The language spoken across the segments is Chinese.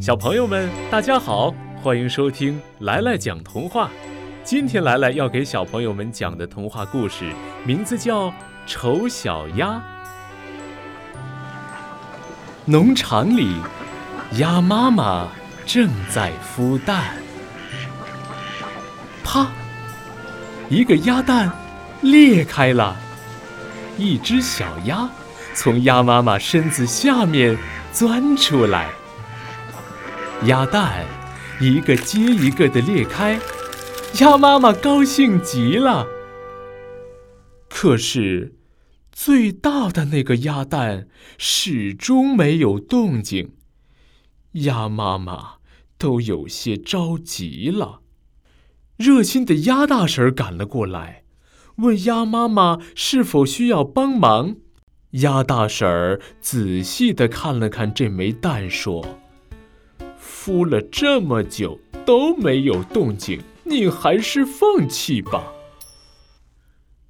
小朋友们，大家好，欢迎收听来来讲童话。今天来来要给小朋友们讲的童话故事，名字叫《丑小鸭》。农场里，鸭妈妈正在孵蛋。啪！一个鸭蛋裂开了，一只小鸭从鸭妈妈身子下面钻出来。鸭蛋一个接一个的裂开，鸭妈妈高兴极了。可是，最大的那个鸭蛋始终没有动静，鸭妈妈都有些着急了。热心的鸭大婶赶了过来，问鸭妈妈是否需要帮忙。鸭大婶仔细的看了看这枚蛋，说。孵了这么久都没有动静，你还是放弃吧。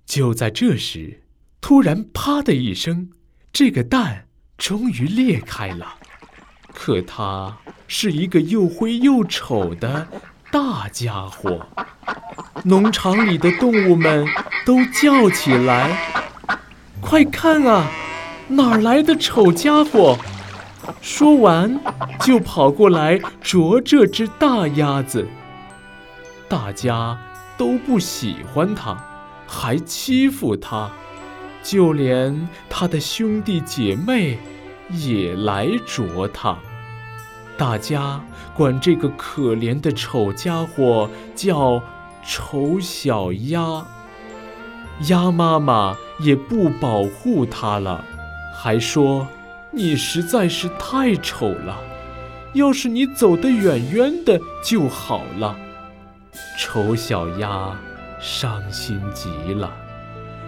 就在这时，突然“啪”的一声，这个蛋终于裂开了。可它是一个又灰又丑的大家伙，农场里的动物们都叫起来：“快看啊，哪来的丑家伙！”说完，就跑过来啄这只大鸭子。大家都不喜欢它，还欺负它，就连他的兄弟姐妹也来啄它。大家管这个可怜的丑家伙叫“丑小鸭”。鸭妈妈也不保护它了，还说。你实在是太丑了，要是你走得远远的就好了。丑小鸭伤心极了，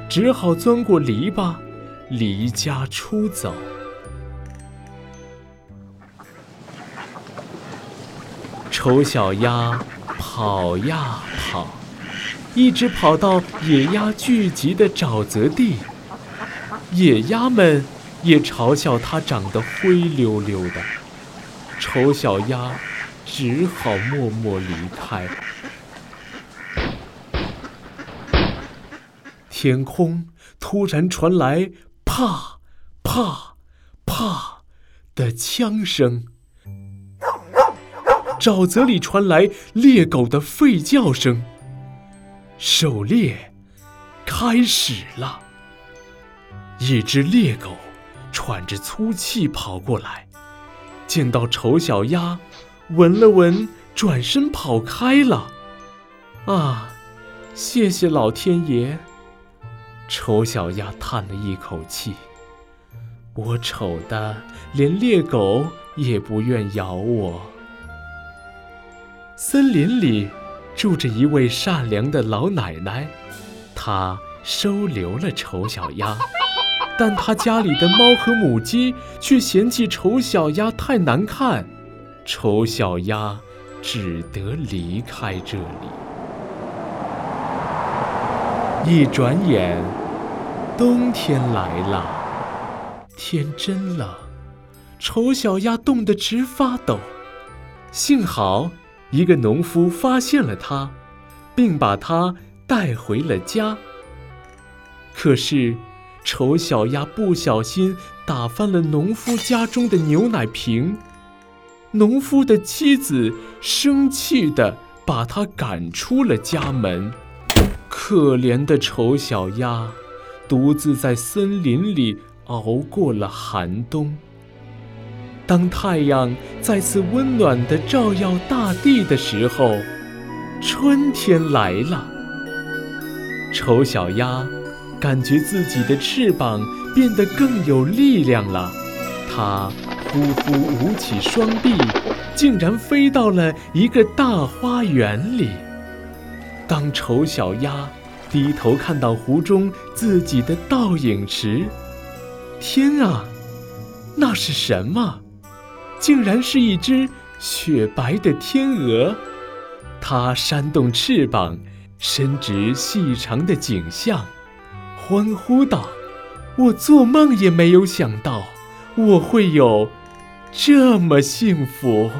只好钻过篱笆，离家出走。丑小鸭跑呀跑，一直跑到野鸭聚集的沼泽地，野鸭们。也嘲笑它长得灰溜溜的，丑小鸭只好默默离开。天空突然传来啪啪啪的枪声，沼泽里传来猎狗的吠叫声。狩猎开始了，一只猎狗。喘着粗气跑过来，见到丑小鸭，闻了闻，转身跑开了。啊，谢谢老天爷！丑小鸭叹了一口气：“我丑的连猎狗也不愿咬我。”森林里住着一位善良的老奶奶，她收留了丑小鸭。但他家里的猫和母鸡却嫌弃丑小鸭太难看，丑小鸭只得离开这里。一转眼，冬天来了，天真冷，丑小鸭冻得直发抖。幸好，一个农夫发现了它，并把它带回了家。可是。丑小鸭不小心打翻了农夫家中的牛奶瓶，农夫的妻子生气地把他赶出了家门。可怜的丑小鸭，独自在森林里熬过了寒冬。当太阳再次温暖地照耀大地的时候，春天来了。丑小鸭。感觉自己的翅膀变得更有力量了，它呼呼舞起双臂，竟然飞到了一个大花园里。当丑小鸭低头看到湖中自己的倒影时，天啊，那是什么？竟然是一只雪白的天鹅！它扇动翅膀，伸直细长的颈项。欢呼道：“我做梦也没有想到，我会有这么幸福。”